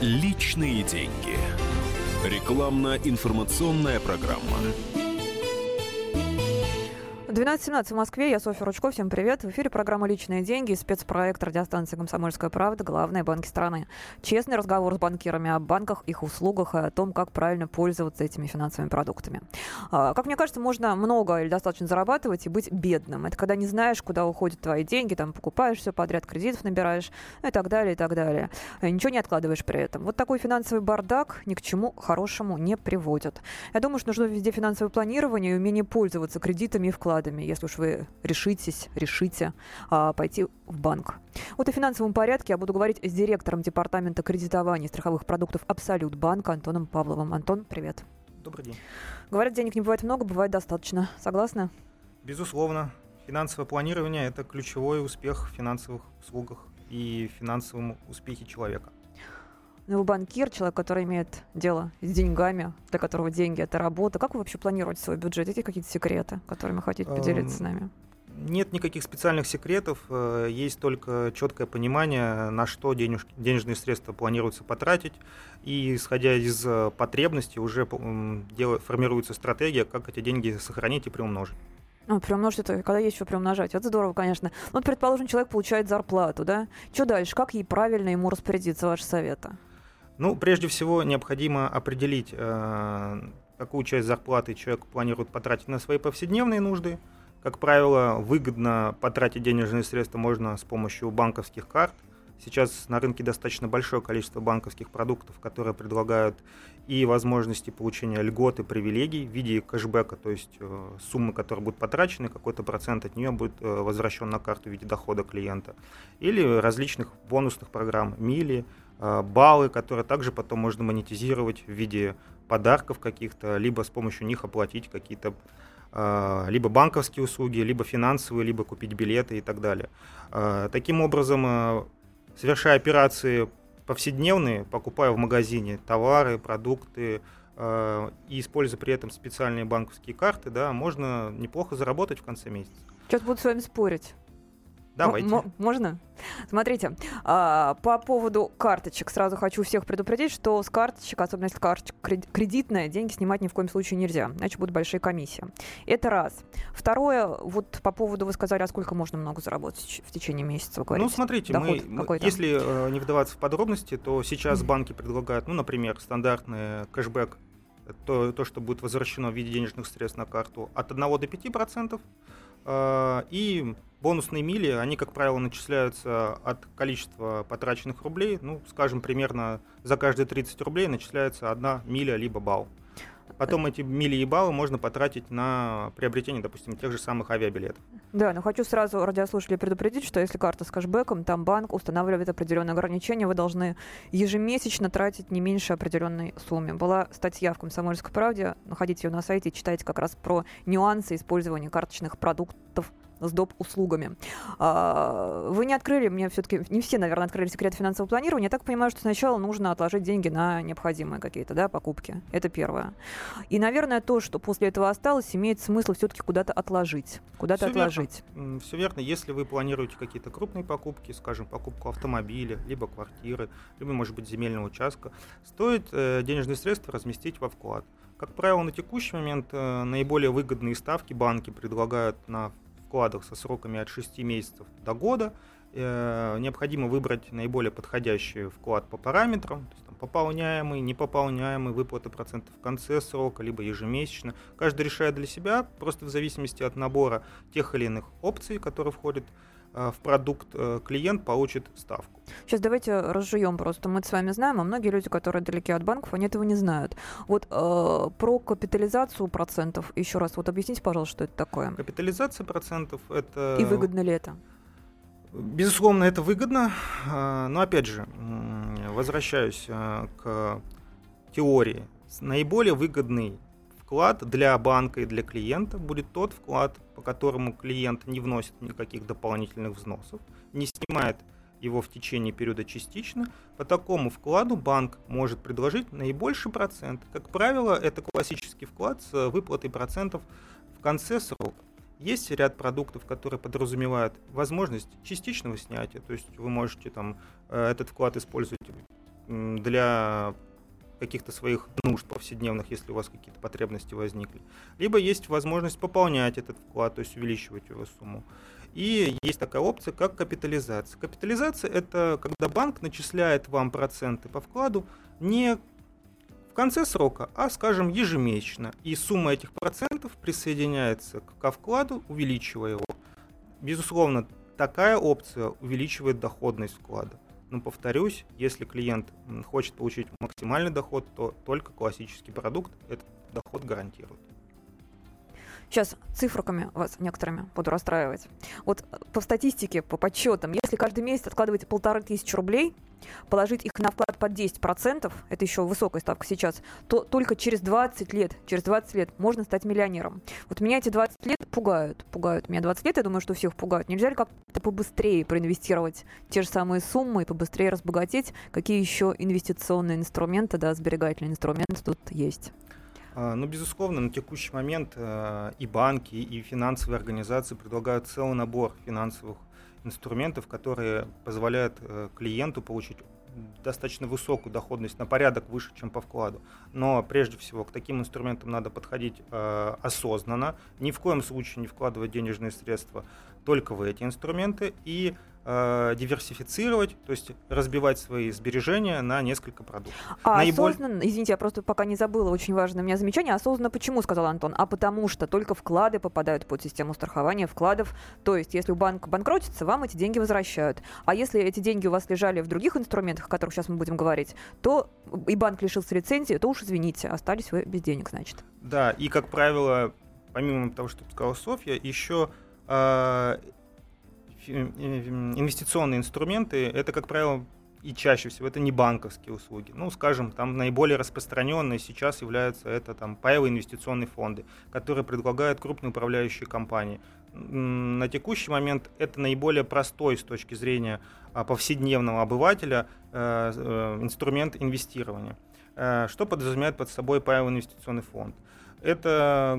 Личные деньги. Рекламно-информационная программа. 12.17 в Москве. Я Софья Ручков. Всем привет. В эфире программа «Личные деньги», спецпроект радиостанции «Комсомольская правда», главные банки страны. Честный разговор с банкирами о банках, их услугах и о том, как правильно пользоваться этими финансовыми продуктами. А, как мне кажется, можно много или достаточно зарабатывать и быть бедным. Это когда не знаешь, куда уходят твои деньги, там покупаешь все подряд, кредитов набираешь и так далее, и так далее. И ничего не откладываешь при этом. Вот такой финансовый бардак ни к чему хорошему не приводит. Я думаю, что нужно везде финансовое планирование и умение пользоваться кредитами и вкладами вкладами, если уж вы решитесь, решите а, пойти в банк. Вот о финансовом порядке я буду говорить с директором департамента кредитования страховых продуктов Абсолют банка Антоном Павловым. Антон, привет. Добрый день. Говорят, денег не бывает много, бывает достаточно. Согласны? Безусловно. Финансовое планирование – это ключевой успех в финансовых услугах и финансовом успехе человека. Ну, вы банкир, человек, который имеет дело с деньгами, для которого деньги – это работа. Как вы вообще планируете свой бюджет? Есть какие-то секреты, которыми хотите поделиться с нами? Нет никаких специальных секретов, э, есть только четкое понимание, на что денеж, денежные средства планируется потратить, и исходя из э, потребностей уже дело, формируется стратегия, как эти деньги сохранить и приумножить. Ну, приумножить это, когда есть что приумножать. Это здорово, конечно. Ну, вот, предположим, человек получает зарплату, да? Что дальше? Как ей правильно ему распорядиться, ваши советы? Ну, прежде всего, необходимо определить, э, какую часть зарплаты человек планирует потратить на свои повседневные нужды. Как правило, выгодно потратить денежные средства можно с помощью банковских карт. Сейчас на рынке достаточно большое количество банковских продуктов, которые предлагают и возможности получения льгот и привилегий в виде кэшбэка, то есть э, суммы, которые будут потрачены, какой-то процент от нее будет э, возвращен на карту в виде дохода клиента. Или различных бонусных программ, мили, баллы, которые также потом можно монетизировать в виде подарков каких-то, либо с помощью них оплатить какие-то э, либо банковские услуги, либо финансовые, либо купить билеты и так далее. Э, таким образом, совершая операции повседневные, покупая в магазине товары, продукты, и используя при этом специальные банковские карты, да, можно неплохо заработать в конце месяца. Сейчас буду с вами спорить. Давайте. М- можно? Смотрите, а, по поводу карточек. Сразу хочу всех предупредить, что с карточек, особенно если карточка кредитная, деньги снимать ни в коем случае нельзя, иначе будут большие комиссии. Это раз. Второе, вот по поводу, вы сказали, а сколько можно много заработать в течение месяца, вы говорите? Ну, смотрите, мы, если э, не вдаваться в подробности, то сейчас mm-hmm. банки предлагают, ну, например, стандартный кэшбэк то, то, что будет возвращено в виде денежных средств на карту, от 1 до 5 процентов. Э, и Бонусные мили, они, как правило, начисляются от количества потраченных рублей. Ну, скажем, примерно за каждые 30 рублей начисляется одна миля либо балл. Потом эти мили и баллы можно потратить на приобретение, допустим, тех же самых авиабилетов. Да, но хочу сразу радиослушателей предупредить, что если карта с кэшбэком, там банк устанавливает определенные ограничения, вы должны ежемесячно тратить не меньше определенной суммы. Была статья в «Комсомольской правде», находите ее на сайте и читайте как раз про нюансы использования карточных продуктов с доп. услугами. А, вы не открыли, мне все-таки, не все, наверное, открыли секрет финансового планирования. Я так понимаю, что сначала нужно отложить деньги на необходимые какие-то да, покупки. Это первое. И, наверное, то, что после этого осталось, имеет смысл все-таки куда-то отложить. Куда-то все отложить. Верно. Все верно. Если вы планируете какие-то крупные покупки, скажем, покупку автомобиля, либо квартиры, либо, может быть, земельного участка, стоит э, денежные средства разместить во вклад. Как правило, на текущий момент э, наиболее выгодные ставки банки предлагают на вкладах со сроками от 6 месяцев до года. Э, необходимо выбрать наиболее подходящий вклад по параметрам, то есть, там, пополняемый, непополняемый, выплаты процентов в конце срока, либо ежемесячно. Каждый решает для себя, просто в зависимости от набора тех или иных опций, которые входят Э, в продукт э, клиент получит ставку. Сейчас давайте разжуем просто. Мы с вами знаем, а многие люди, которые далеки от банков, они этого не знают. Вот э, про капитализацию процентов еще раз вот объясните, пожалуйста, что это такое. Капитализация процентов это... И выгодно ли это? Безусловно, это выгодно, э, но опять же, возвращаюсь к теории. Наиболее выгодный вклад для банка и для клиента будет тот вклад, по которому клиент не вносит никаких дополнительных взносов, не снимает его в течение периода частично, по такому вкладу банк может предложить наибольший процент. Как правило, это классический вклад с выплатой процентов в конце срока. Есть ряд продуктов, которые подразумевают возможность частичного снятия, то есть вы можете там э, этот вклад использовать для каких-то своих нужд повседневных, если у вас какие-то потребности возникли. Либо есть возможность пополнять этот вклад, то есть увеличивать его сумму. И есть такая опция, как капитализация. Капитализация – это когда банк начисляет вам проценты по вкладу не в конце срока, а, скажем, ежемесячно. И сумма этих процентов присоединяется к вкладу, увеличивая его. Безусловно, такая опция увеличивает доходность вклада. Но повторюсь, если клиент хочет получить максимальный доход, то только классический продукт этот доход гарантирует. Сейчас цифрами вас некоторыми буду расстраивать. Вот э, по статистике, по подсчетам, если каждый месяц откладываете полторы тысячи рублей, положить их на вклад под 10%, это еще высокая ставка сейчас, то только через 20 лет, через 20 лет можно стать миллионером. Вот меня эти 20 лет пугают, пугают. Меня 20 лет, я думаю, что всех пугают. Нельзя ли как-то побыстрее проинвестировать те же самые суммы и побыстрее разбогатеть? Какие еще инвестиционные инструменты, да, сберегательные инструменты тут есть? А, ну, безусловно, на текущий момент э, и банки, и финансовые организации предлагают целый набор финансовых инструментов, которые позволяют э, клиенту получить достаточно высокую доходность на порядок выше, чем по вкладу. Но прежде всего к таким инструментам надо подходить э, осознанно, ни в коем случае не вкладывать денежные средства только в эти инструменты и э, диверсифицировать, то есть разбивать свои сбережения на несколько продуктов. А Наиболь... осознанно, извините, я просто пока не забыла, очень важное у меня замечание, осознанно почему, сказал Антон? А потому что только вклады попадают под систему страхования вкладов, то есть если банк банкротится, вам эти деньги возвращают. А если эти деньги у вас лежали в других инструментах, о которых сейчас мы будем говорить, то и банк лишился лицензии, то уж извините, остались вы без денег, значит. Да, и как правило, помимо того, что сказала Софья, еще э, инвестиционные инструменты, это, как правило, и чаще всего это не банковские услуги. Ну, скажем, там наиболее распространенные сейчас являются это там паевые инвестиционные фонды, которые предлагают крупные управляющие компании. На текущий момент это наиболее простой с точки зрения а, повседневного обывателя э, э, инструмент инвестирования. Э, что подразумевает под собой паевый инвестиционный фонд? Это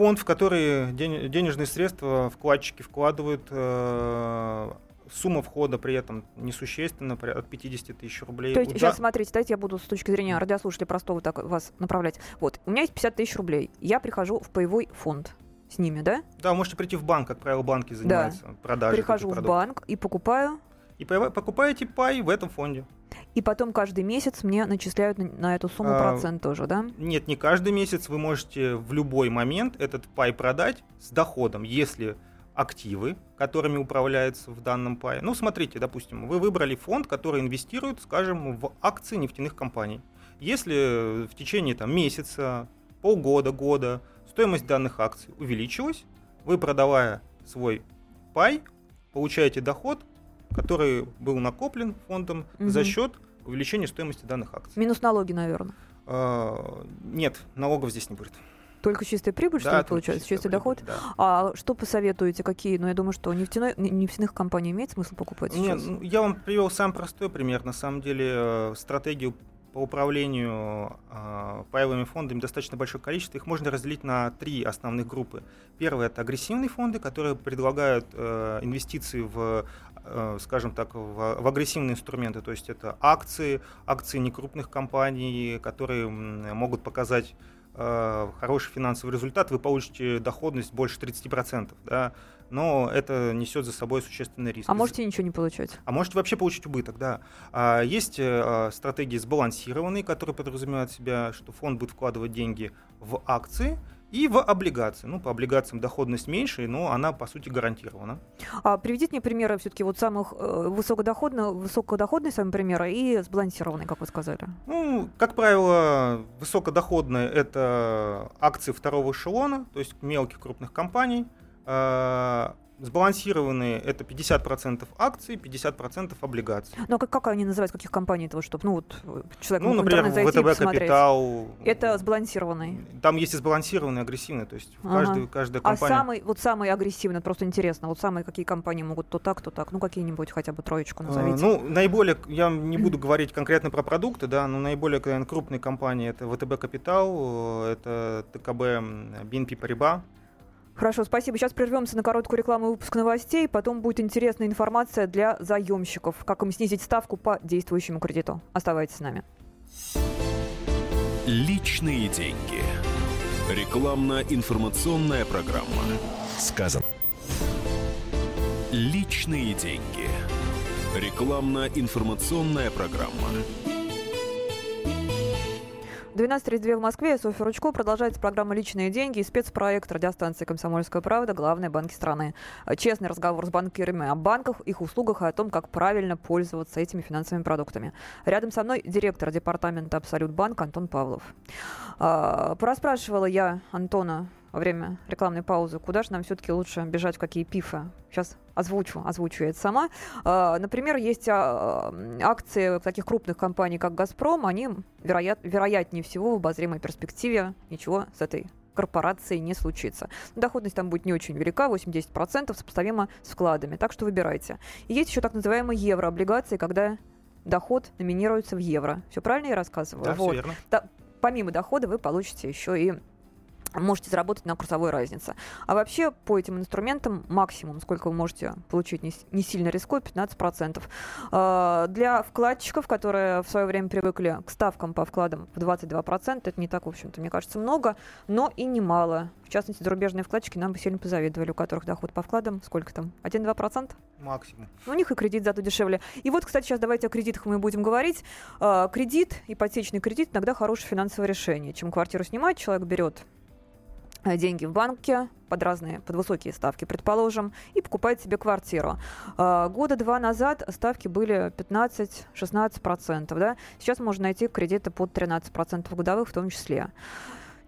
фонд, в который денежные средства вкладчики вкладывают, э, сумма входа при этом несущественна, от 50 тысяч рублей. То есть, сейчас смотрите, дайте я буду с точки зрения радиослушателя простого так вас направлять. Вот, у меня есть 50 тысяч рублей, я прихожу в паевой фонд с ними, да? Да, можете прийти в банк, как правило, банки занимаются да. продажей. Прихожу в банк и покупаю. И покупаете пай в этом фонде. И потом каждый месяц мне начисляют на, на эту сумму а, процент тоже, да? Нет, не каждый месяц. Вы можете в любой момент этот пай продать с доходом, если активы, которыми управляется в данном пае. Ну, смотрите, допустим, вы выбрали фонд, который инвестирует, скажем, в акции нефтяных компаний. Если в течение там, месяца, полгода, года стоимость данных акций увеличилась, вы, продавая свой пай, получаете доход, который был накоплен фондом угу. за счет увеличения стоимости данных акций. Минус налоги, наверное. А, нет, налогов здесь не будет. Только чистая прибыль, да, что ли, получается? Чистый прибыль, доход? Да. А что посоветуете? Какие? Ну, я думаю, что нефтяной, нефтяных компаний имеет смысл покупать Нет, сейчас? Ну, я вам привел сам простой пример. На самом деле, э, стратегию по управлению э, паевыми фондами достаточно большое количество. Их можно разделить на три основных группы. Первое – это агрессивные фонды, которые предлагают э, инвестиции в, скажем так, в, в агрессивные инструменты. То есть это акции, акции некрупных компаний, которые могут показать э, хороший финансовый результат. Вы получите доходность больше 30%. Да? но это несет за собой существенный риск. А можете ничего не получать? А можете вообще получить убыток, да. А есть а, стратегии сбалансированные, которые подразумевают себя, что фонд будет вкладывать деньги в акции, и в облигации. Ну, по облигациям доходность меньше, но она, по сути, гарантирована. А приведите мне примеры все-таки вот самых э, высокодоходных, высокодоходные сами примеры и сбалансированные, как вы сказали. Ну, как правило, высокодоходные – это акции второго эшелона, то есть мелких крупных компаний – Э, сбалансированные это 50% акций, 50% облигаций. Ну а как, как они называют, каких компаний этого, чтобы, ну вот человек Ну, например, зайти ВТБ Капитал. Это сбалансированный. Там есть и сбалансированный, и агрессивный, то есть ага. каждый, каждая а компания. А самый, вот самый агрессивный, просто интересно, вот самые какие компании могут то так, то так, ну какие-нибудь хотя бы троечку назовите. А, ну, наиболее, я не буду говорить конкретно про продукты, да, но наиболее наверное, крупные компании это ВТБ Капитал, э, это ТКБ BNP Paribas, Хорошо, спасибо. Сейчас прервемся на короткую рекламу и выпуск новостей. Потом будет интересная информация для заемщиков. Как им снизить ставку по действующему кредиту. Оставайтесь с нами. Личные деньги. Рекламно-информационная программа. Сказано. Личные деньги. Рекламно-информационная программа. 12.32 в Москве. Софья Ручко. Продолжается программа «Личные деньги» и спецпроект радиостанции «Комсомольская правда» «Главные банки страны». Честный разговор с банкирами о банках, их услугах и о том, как правильно пользоваться этими финансовыми продуктами. Рядом со мной директор департамента «Абсолют Банк» Антон Павлов. А, пораспрашивала я Антона во время рекламной паузы, куда же нам все-таки лучше бежать, в какие пифы. Сейчас озвучу, озвучу я это сама. А, например, есть а, акции таких крупных компаний, как «Газпром», они, вероят, вероятнее всего, в обозримой перспективе ничего с этой корпорации не случится. Доходность там будет не очень велика, 8-10%, сопоставимо с вкладами. Так что выбирайте. И есть еще так называемые еврооблигации, когда доход номинируется в евро. Все правильно я рассказываю? Да, вот. все верно. Да, помимо дохода вы получите еще и можете заработать на курсовой разнице. А вообще по этим инструментам максимум, сколько вы можете получить, не, не сильно рискуя, 15%. Э, для вкладчиков, которые в свое время привыкли к ставкам по вкладам в 22%, это не так, в общем-то, мне кажется, много, но и немало. В частности, зарубежные вкладчики нам бы сильно позавидовали, у которых доход по вкладам, сколько там, 1-2%? Максимум. У них и кредит зато дешевле. И вот, кстати, сейчас давайте о кредитах мы будем говорить. Э, кредит, ипотечный кредит, иногда хорошее финансовое решение. Чем квартиру снимать, человек берет деньги в банке под разные, под высокие ставки, предположим, и покупает себе квартиру. Э, года два назад ставки были 15-16%, да? Сейчас можно найти кредиты под 13% годовых в том числе.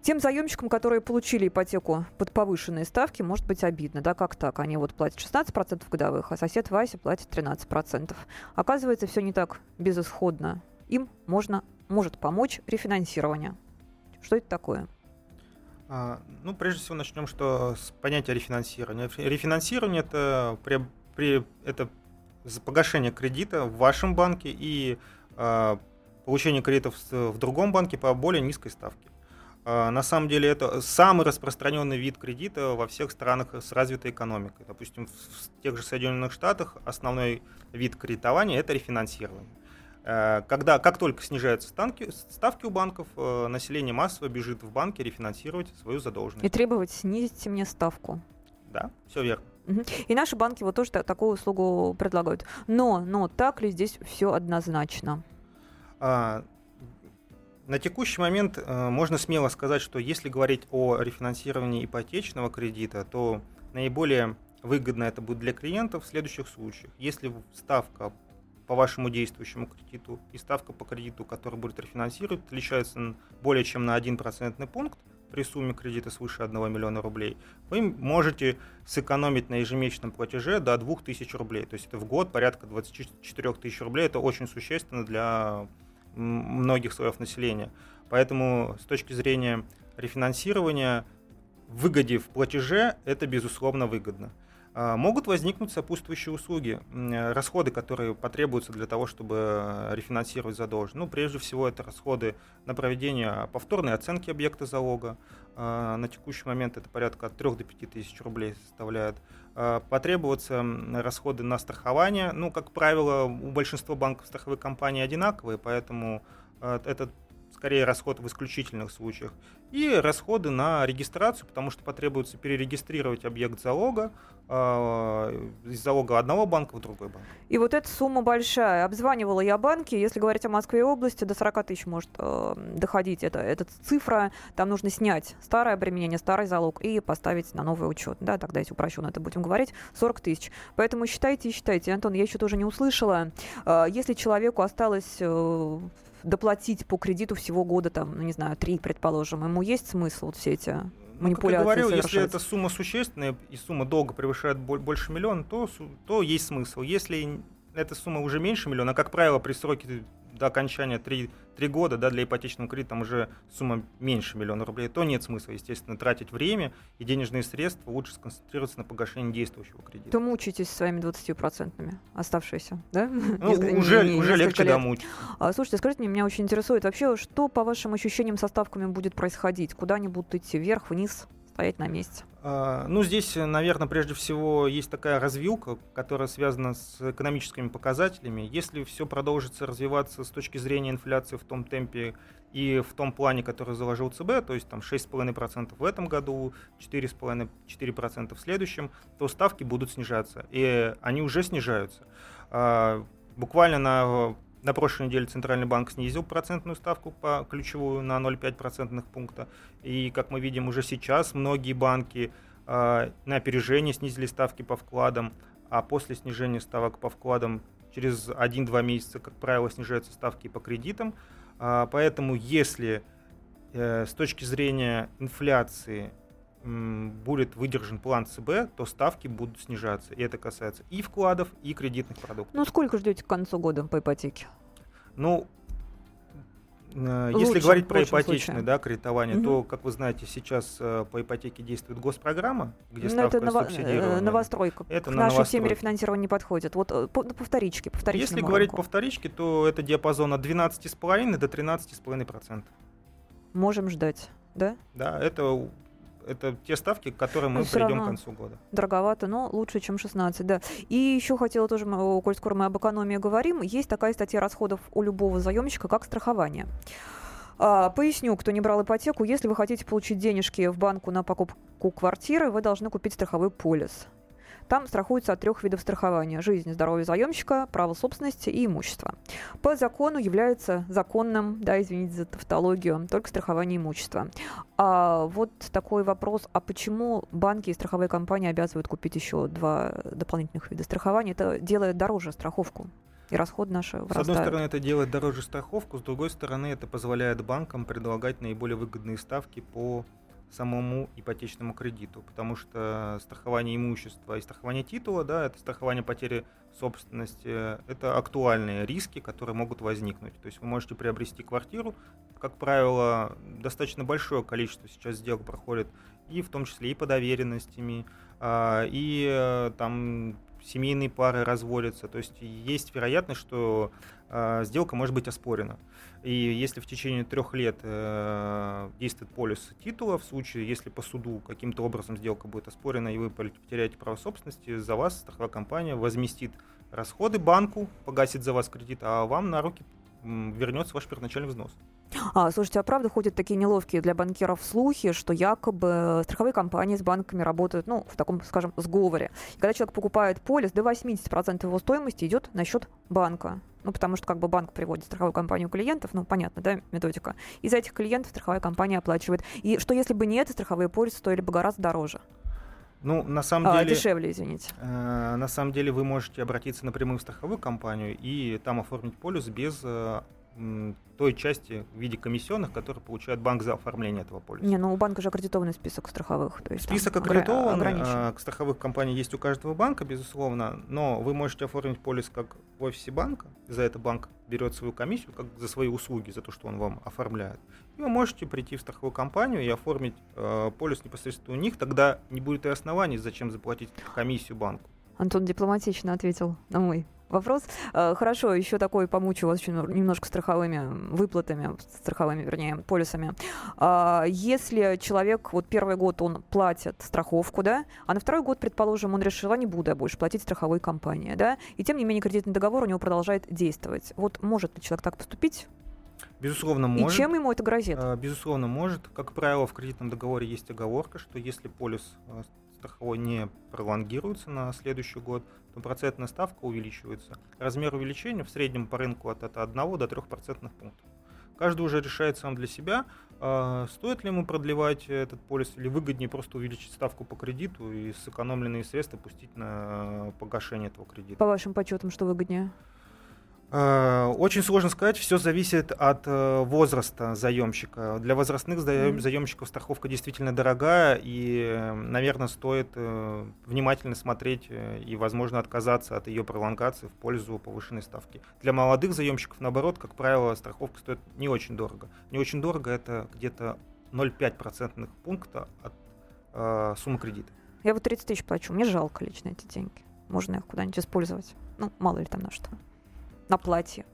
Тем заемщикам, которые получили ипотеку под повышенные ставки, может быть обидно, да, как так? Они вот платят 16% годовых, а сосед Вася платит 13%. Оказывается, все не так безысходно. Им можно, может помочь рефинансирование. Что это такое? А, ну, прежде всего начнем что с понятия рефинансирования. Рефинансирование это, при, при, это погашение кредита в вашем банке и э, получение кредитов в другом банке по более низкой ставке. Э, на самом деле это самый распространенный вид кредита во всех странах с развитой экономикой. Допустим, в тех же Соединенных Штатах основной вид кредитования это рефинансирование. Э, когда, как только снижаются ставки, ставки у банков, э, население массово бежит в банки рефинансировать свою задолженность. И требовать снизить мне ставку. Да, все верно. И наши банки вот тоже такую услугу предлагают. Но, но так ли здесь все однозначно? А, на текущий момент а, можно смело сказать, что если говорить о рефинансировании ипотечного кредита, то наиболее выгодно это будет для клиентов в следующих случаях. Если ставка по вашему действующему кредиту и ставка по кредиту, который будет рефинансировать, отличается более чем на 1% пункт при сумме кредита свыше 1 миллиона рублей, вы можете сэкономить на ежемесячном платеже до 2000 рублей. То есть это в год порядка 24 тысяч рублей. Это очень существенно для многих слоев населения. Поэтому с точки зрения рефинансирования, выгоде в платеже это безусловно выгодно. А, могут возникнуть сопутствующие услуги, расходы, которые потребуются для того, чтобы рефинансировать задолженность. Ну, прежде всего, это расходы на проведение повторной оценки объекта залога. А, на текущий момент это порядка от 3 до 5 тысяч рублей составляет. А, потребуются расходы на страхование. Ну, как правило, у большинства банков страховые компании одинаковые, поэтому этот скорее расход в исключительных случаях, и расходы на регистрацию, потому что потребуется перерегистрировать объект залога э, из залога одного банка в другой банк. И вот эта сумма большая. Обзванивала я банки, если говорить о Москве и области, до 40 тысяч может э, доходить это, эта цифра. Там нужно снять старое обременение, старый залог и поставить на новый учет. Да, тогда если упрощенно это будем говорить, 40 тысяч. Поэтому считайте и считайте. Антон, я еще тоже не услышала. Э, если человеку осталось э, доплатить по кредиту всего года, там, ну, не знаю, три, предположим, ему есть смысл вот все эти манипуляции ну, как я говорил, если эта сумма существенная и сумма долго превышает больше миллиона, то, то есть смысл. Если эта сумма уже меньше миллиона, как правило, при сроке до окончания 3, 3 года, да, для ипотечного кредита там уже сумма меньше миллиона рублей, то нет смысла, естественно, тратить время и денежные средства, лучше сконцентрироваться на погашении действующего кредита. То мучитесь своими 20% оставшиеся, да? Ну, уже, не, уже легче лет. домучиться. А, слушайте, скажите мне, меня очень интересует вообще, что по вашим ощущениям со ставками будет происходить? Куда они будут идти? Вверх, вниз? Стоять на месте? А, Ну, здесь, наверное, прежде всего есть такая развилка, которая связана с экономическими показателями. Если все продолжится развиваться с точки зрения инфляции в том темпе и в том плане, который заложил ЦБ, то есть там 6,5% в этом году, 4,5% в следующем, то ставки будут снижаться. И они уже снижаются. А, Буквально на на прошлой неделе Центральный банк снизил процентную ставку по ключевую на 0,5 процентных пункта. И, как мы видим, уже сейчас многие банки э, на опережение снизили ставки по вкладам, а после снижения ставок по вкладам через 1-2 месяца, как правило, снижаются ставки по кредитам. Э, поэтому, если э, с точки зрения инфляции будет выдержан план ЦБ, то ставки будут снижаться. И это касается и вкладов, и кредитных продуктов. Ну, сколько ждете к концу года по ипотеке? Ну, э, Лучше, если говорить про ипотечное да, кредитование, угу. то, как вы знаете, сейчас э, по ипотеке действует госпрограмма, где Но ну, ставка это ново- субсидирована. новостройка. Это К на нашей теме рефинансирования не подходит. Вот э, по, по вторичке, по Если говорить по вторичке, то это диапазон от 12,5 до 13,5%. Можем ждать, да? Да, это это те ставки, к которым мы придем к концу года. Дороговато, но лучше, чем 16, да. И еще хотела тоже, коль скоро мы об экономии говорим, есть такая статья расходов у любого заемщика, как страхование. А, поясню, кто не брал ипотеку, если вы хотите получить денежки в банку на покупку квартиры, вы должны купить страховой полис. Там страхуются от трех видов страхования. Жизнь, здоровье заемщика, право собственности и имущество. По закону является законным, да, извините за тавтологию, только страхование имущества. А вот такой вопрос, а почему банки и страховые компании обязывают купить еще два дополнительных вида страхования? Это делает дороже страховку и расход наши вырастают. С одной стороны, это делает дороже страховку, с другой стороны, это позволяет банкам предлагать наиболее выгодные ставки по самому ипотечному кредиту, потому что страхование имущества и страхование титула, да, это страхование потери собственности, это актуальные риски, которые могут возникнуть. То есть вы можете приобрести квартиру, как правило, достаточно большое количество сейчас сделок проходит, и в том числе и по доверенностями, а, и э, там семейные пары разводятся. То есть есть вероятность, что сделка может быть оспорена. И если в течение трех лет э, действует полис титула, в случае, если по суду каким-то образом сделка будет оспорена и вы потеряете право собственности, за вас страховая компания возместит расходы банку, погасит за вас кредит, а вам на руки вернется ваш первоначальный взнос. А, слушайте, а правда ходят такие неловкие для банкиров слухи, что якобы страховые компании с банками работают, ну, в таком, скажем, сговоре. И когда человек покупает полис, до 80% его стоимости идет на счет банка. Ну, потому что как бы банк приводит страховую компанию клиентов, ну, понятно, да, методика. И за этих клиентов страховая компания оплачивает. И что если бы не это, страховые полисы стоили бы гораздо дороже. Ну, на самом а, деле... Дешевле, извините. Э, на самом деле вы можете обратиться напрямую в страховую компанию и там оформить полис без э, той части в виде комиссионных, которые получает банк за оформление этого полиса. Не, ну у банка же аккредитованный список страховых. То есть список аккредитованных а, страховых компаний есть у каждого банка, безусловно, но вы можете оформить полис как в офисе банка, за это банк берет свою комиссию как за свои услуги, за то, что он вам оформляет. Вы можете прийти в страховую компанию и оформить э, полис непосредственно у них, тогда не будет и оснований, зачем заплатить комиссию банку. Антон дипломатично ответил на мой вопрос. Э, хорошо, еще такой помучу вас еще немножко страховыми выплатами, страховыми, вернее, полисами. А, если человек вот первый год он платит страховку, да, а на второй год, предположим, он решил, а не буду я больше платить страховой компании, да, и тем не менее кредитный договор у него продолжает действовать. Вот может ли человек так поступить? Безусловно, может. И чем ему это грозит? Э, безусловно, может. Как правило, в кредитном договоре есть оговорка, что если полис э, страховой не пролонгируется на следующий год, то процентная ставка увеличивается. Размер увеличения в среднем по рынку от, от 1 до 3 процентных пунктов. Каждый уже решает сам для себя, э, стоит ли ему продлевать этот полис или выгоднее просто увеличить ставку по кредиту и сэкономленные средства пустить на погашение этого кредита. По вашим подсчетам, что выгоднее? Э, очень сложно сказать, все зависит от э, возраста заемщика. Для возрастных заемщиков страховка действительно дорогая, и, наверное, стоит э, внимательно смотреть и, возможно, отказаться от ее пролонгации в пользу повышенной ставки. Для молодых заемщиков, наоборот, как правило, страховка стоит не очень дорого. Не очень дорого это где-то 0,5% пункта от э, суммы кредита. Я вот 30 тысяч плачу, мне жалко лично эти деньги. Можно их куда-нибудь использовать. Ну, мало ли там на что на платье.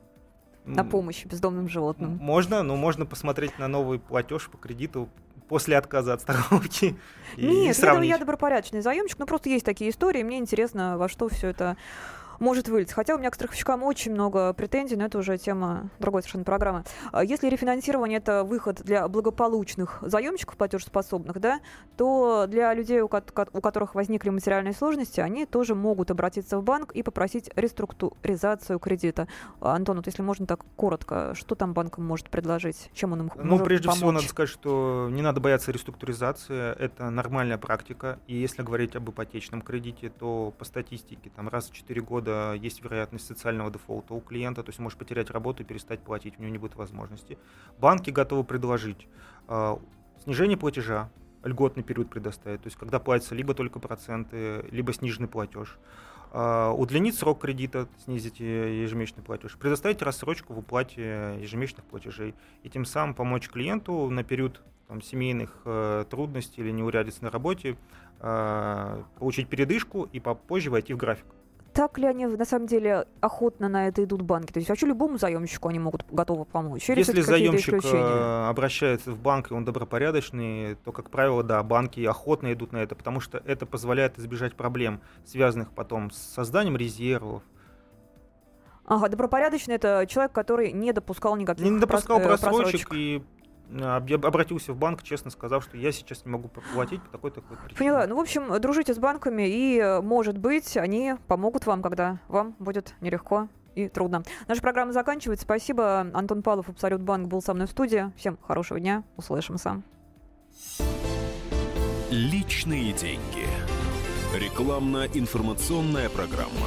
на помощь бездомным животным? Можно, но можно посмотреть на новый платеж по кредиту после отказа от страховки. Нет, я, я добропорядочный заемщик, но просто есть такие истории, мне интересно, во что все это может вылиться. Хотя у меня к страховщикам очень много претензий, но это уже тема другой совершенно программы. А если рефинансирование это выход для благополучных заемщиков платежеспособных, да, то для людей, у, ко- у которых возникли материальные сложности, они тоже могут обратиться в банк и попросить реструктуризацию кредита. Антон, вот если можно так коротко, что там банк может предложить? Чем он им ну, может прежде помочь? всего, надо сказать, что не надо бояться реструктуризации. Это нормальная практика. И если говорить об ипотечном кредите, то по статистике там раз в 4 года года есть вероятность социального дефолта у клиента, то есть может потерять работу и перестать платить, у него не будет возможности. Банки готовы предложить э, снижение платежа, льготный период предоставить, то есть когда платятся либо только проценты, либо сниженный платеж. Uh, удлинить срок кредита, снизить ежемесячный платеж, предоставить рассрочку в уплате ежемесячных платежей и тем самым помочь клиенту на период там, семейных э, трудностей или неурядиц на работе э, получить передышку и попозже войти в график так ли они на самом деле охотно на это идут банки? То есть вообще любому заемщику они могут готовы помочь? Или Если заемщик э, обращается в банк и он добропорядочный, то, как правило, да, банки охотно идут на это, потому что это позволяет избежать проблем, связанных потом с созданием резервов, Ага, добропорядочный это человек, который не допускал никаких не допускал просрочек, просрочек и обратился в банк, честно сказав, что я сейчас не могу платить по такой-такой причине. Поняла. Ну, в общем, дружите с банками, и, может быть, они помогут вам, когда вам будет нелегко и трудно. Наша программа заканчивается. Спасибо. Антон Павлов, Абсолют Банк, был со мной в студии. Всем хорошего дня. Услышимся. Личные деньги. Рекламно-информационная программа.